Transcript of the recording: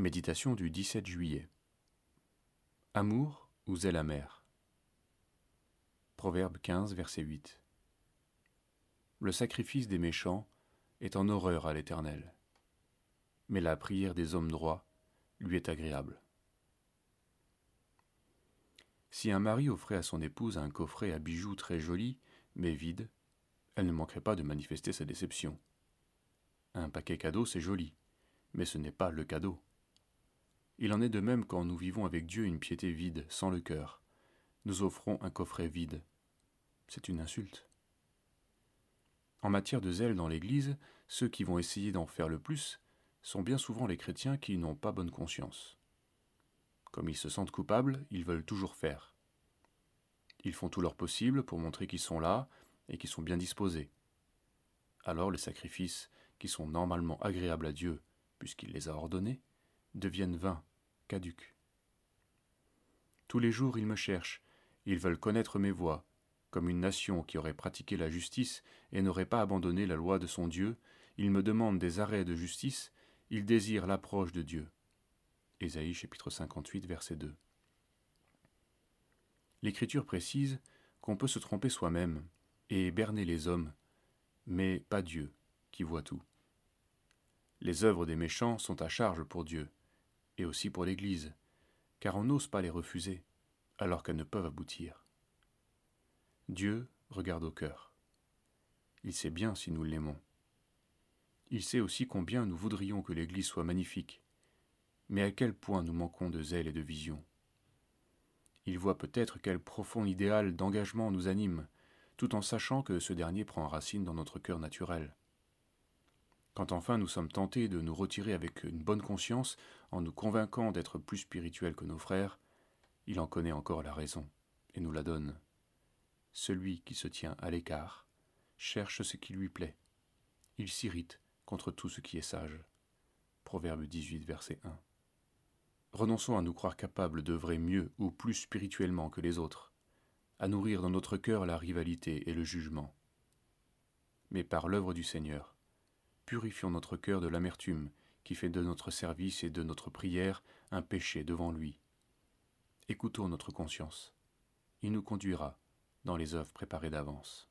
Méditation du 17 juillet. Amour ou zèle amer? Proverbe 15, verset 8. Le sacrifice des méchants est en horreur à l'Éternel, mais la prière des hommes droits lui est agréable. Si un mari offrait à son épouse un coffret à bijoux très joli, mais vide, elle ne manquerait pas de manifester sa déception. Un paquet cadeau, c'est joli, mais ce n'est pas le cadeau. Il en est de même quand nous vivons avec Dieu une piété vide, sans le cœur. Nous offrons un coffret vide. C'est une insulte. En matière de zèle dans l'Église, ceux qui vont essayer d'en faire le plus sont bien souvent les chrétiens qui n'ont pas bonne conscience. Comme ils se sentent coupables, ils veulent toujours faire. Ils font tout leur possible pour montrer qu'ils sont là et qu'ils sont bien disposés. Alors les sacrifices, qui sont normalement agréables à Dieu, puisqu'il les a ordonnés, deviennent vains Tous les jours ils me cherchent, ils veulent connaître mes voies, comme une nation qui aurait pratiqué la justice et n'aurait pas abandonné la loi de son Dieu, ils me demandent des arrêts de justice, ils désirent l'approche de Dieu. Ésaïe chapitre 58 verset 2. L'Écriture précise qu'on peut se tromper soi-même et berner les hommes, mais pas Dieu qui voit tout. Les œuvres des méchants sont à charge pour Dieu, et aussi pour l'Église, car on n'ose pas les refuser, alors qu'elles ne peuvent aboutir. Dieu regarde au cœur. Il sait bien si nous l'aimons. Il sait aussi combien nous voudrions que l'Église soit magnifique, mais à quel point nous manquons de zèle et de vision. Il voit peut-être quel profond idéal d'engagement nous anime, tout en sachant que ce dernier prend racine dans notre cœur naturel. Quand enfin nous sommes tentés de nous retirer avec une bonne conscience en nous convainquant d'être plus spirituels que nos frères, il en connaît encore la raison et nous la donne. Celui qui se tient à l'écart cherche ce qui lui plaît. Il s'irrite contre tout ce qui est sage. Proverbe 18, verset 1. Renonçons à nous croire capables d'œuvrer mieux ou plus spirituellement que les autres, à nourrir dans notre cœur la rivalité et le jugement. Mais par l'œuvre du Seigneur, purifions notre cœur de l'amertume qui fait de notre service et de notre prière un péché devant lui. Écoutons notre conscience. Il nous conduira dans les œuvres préparées d'avance.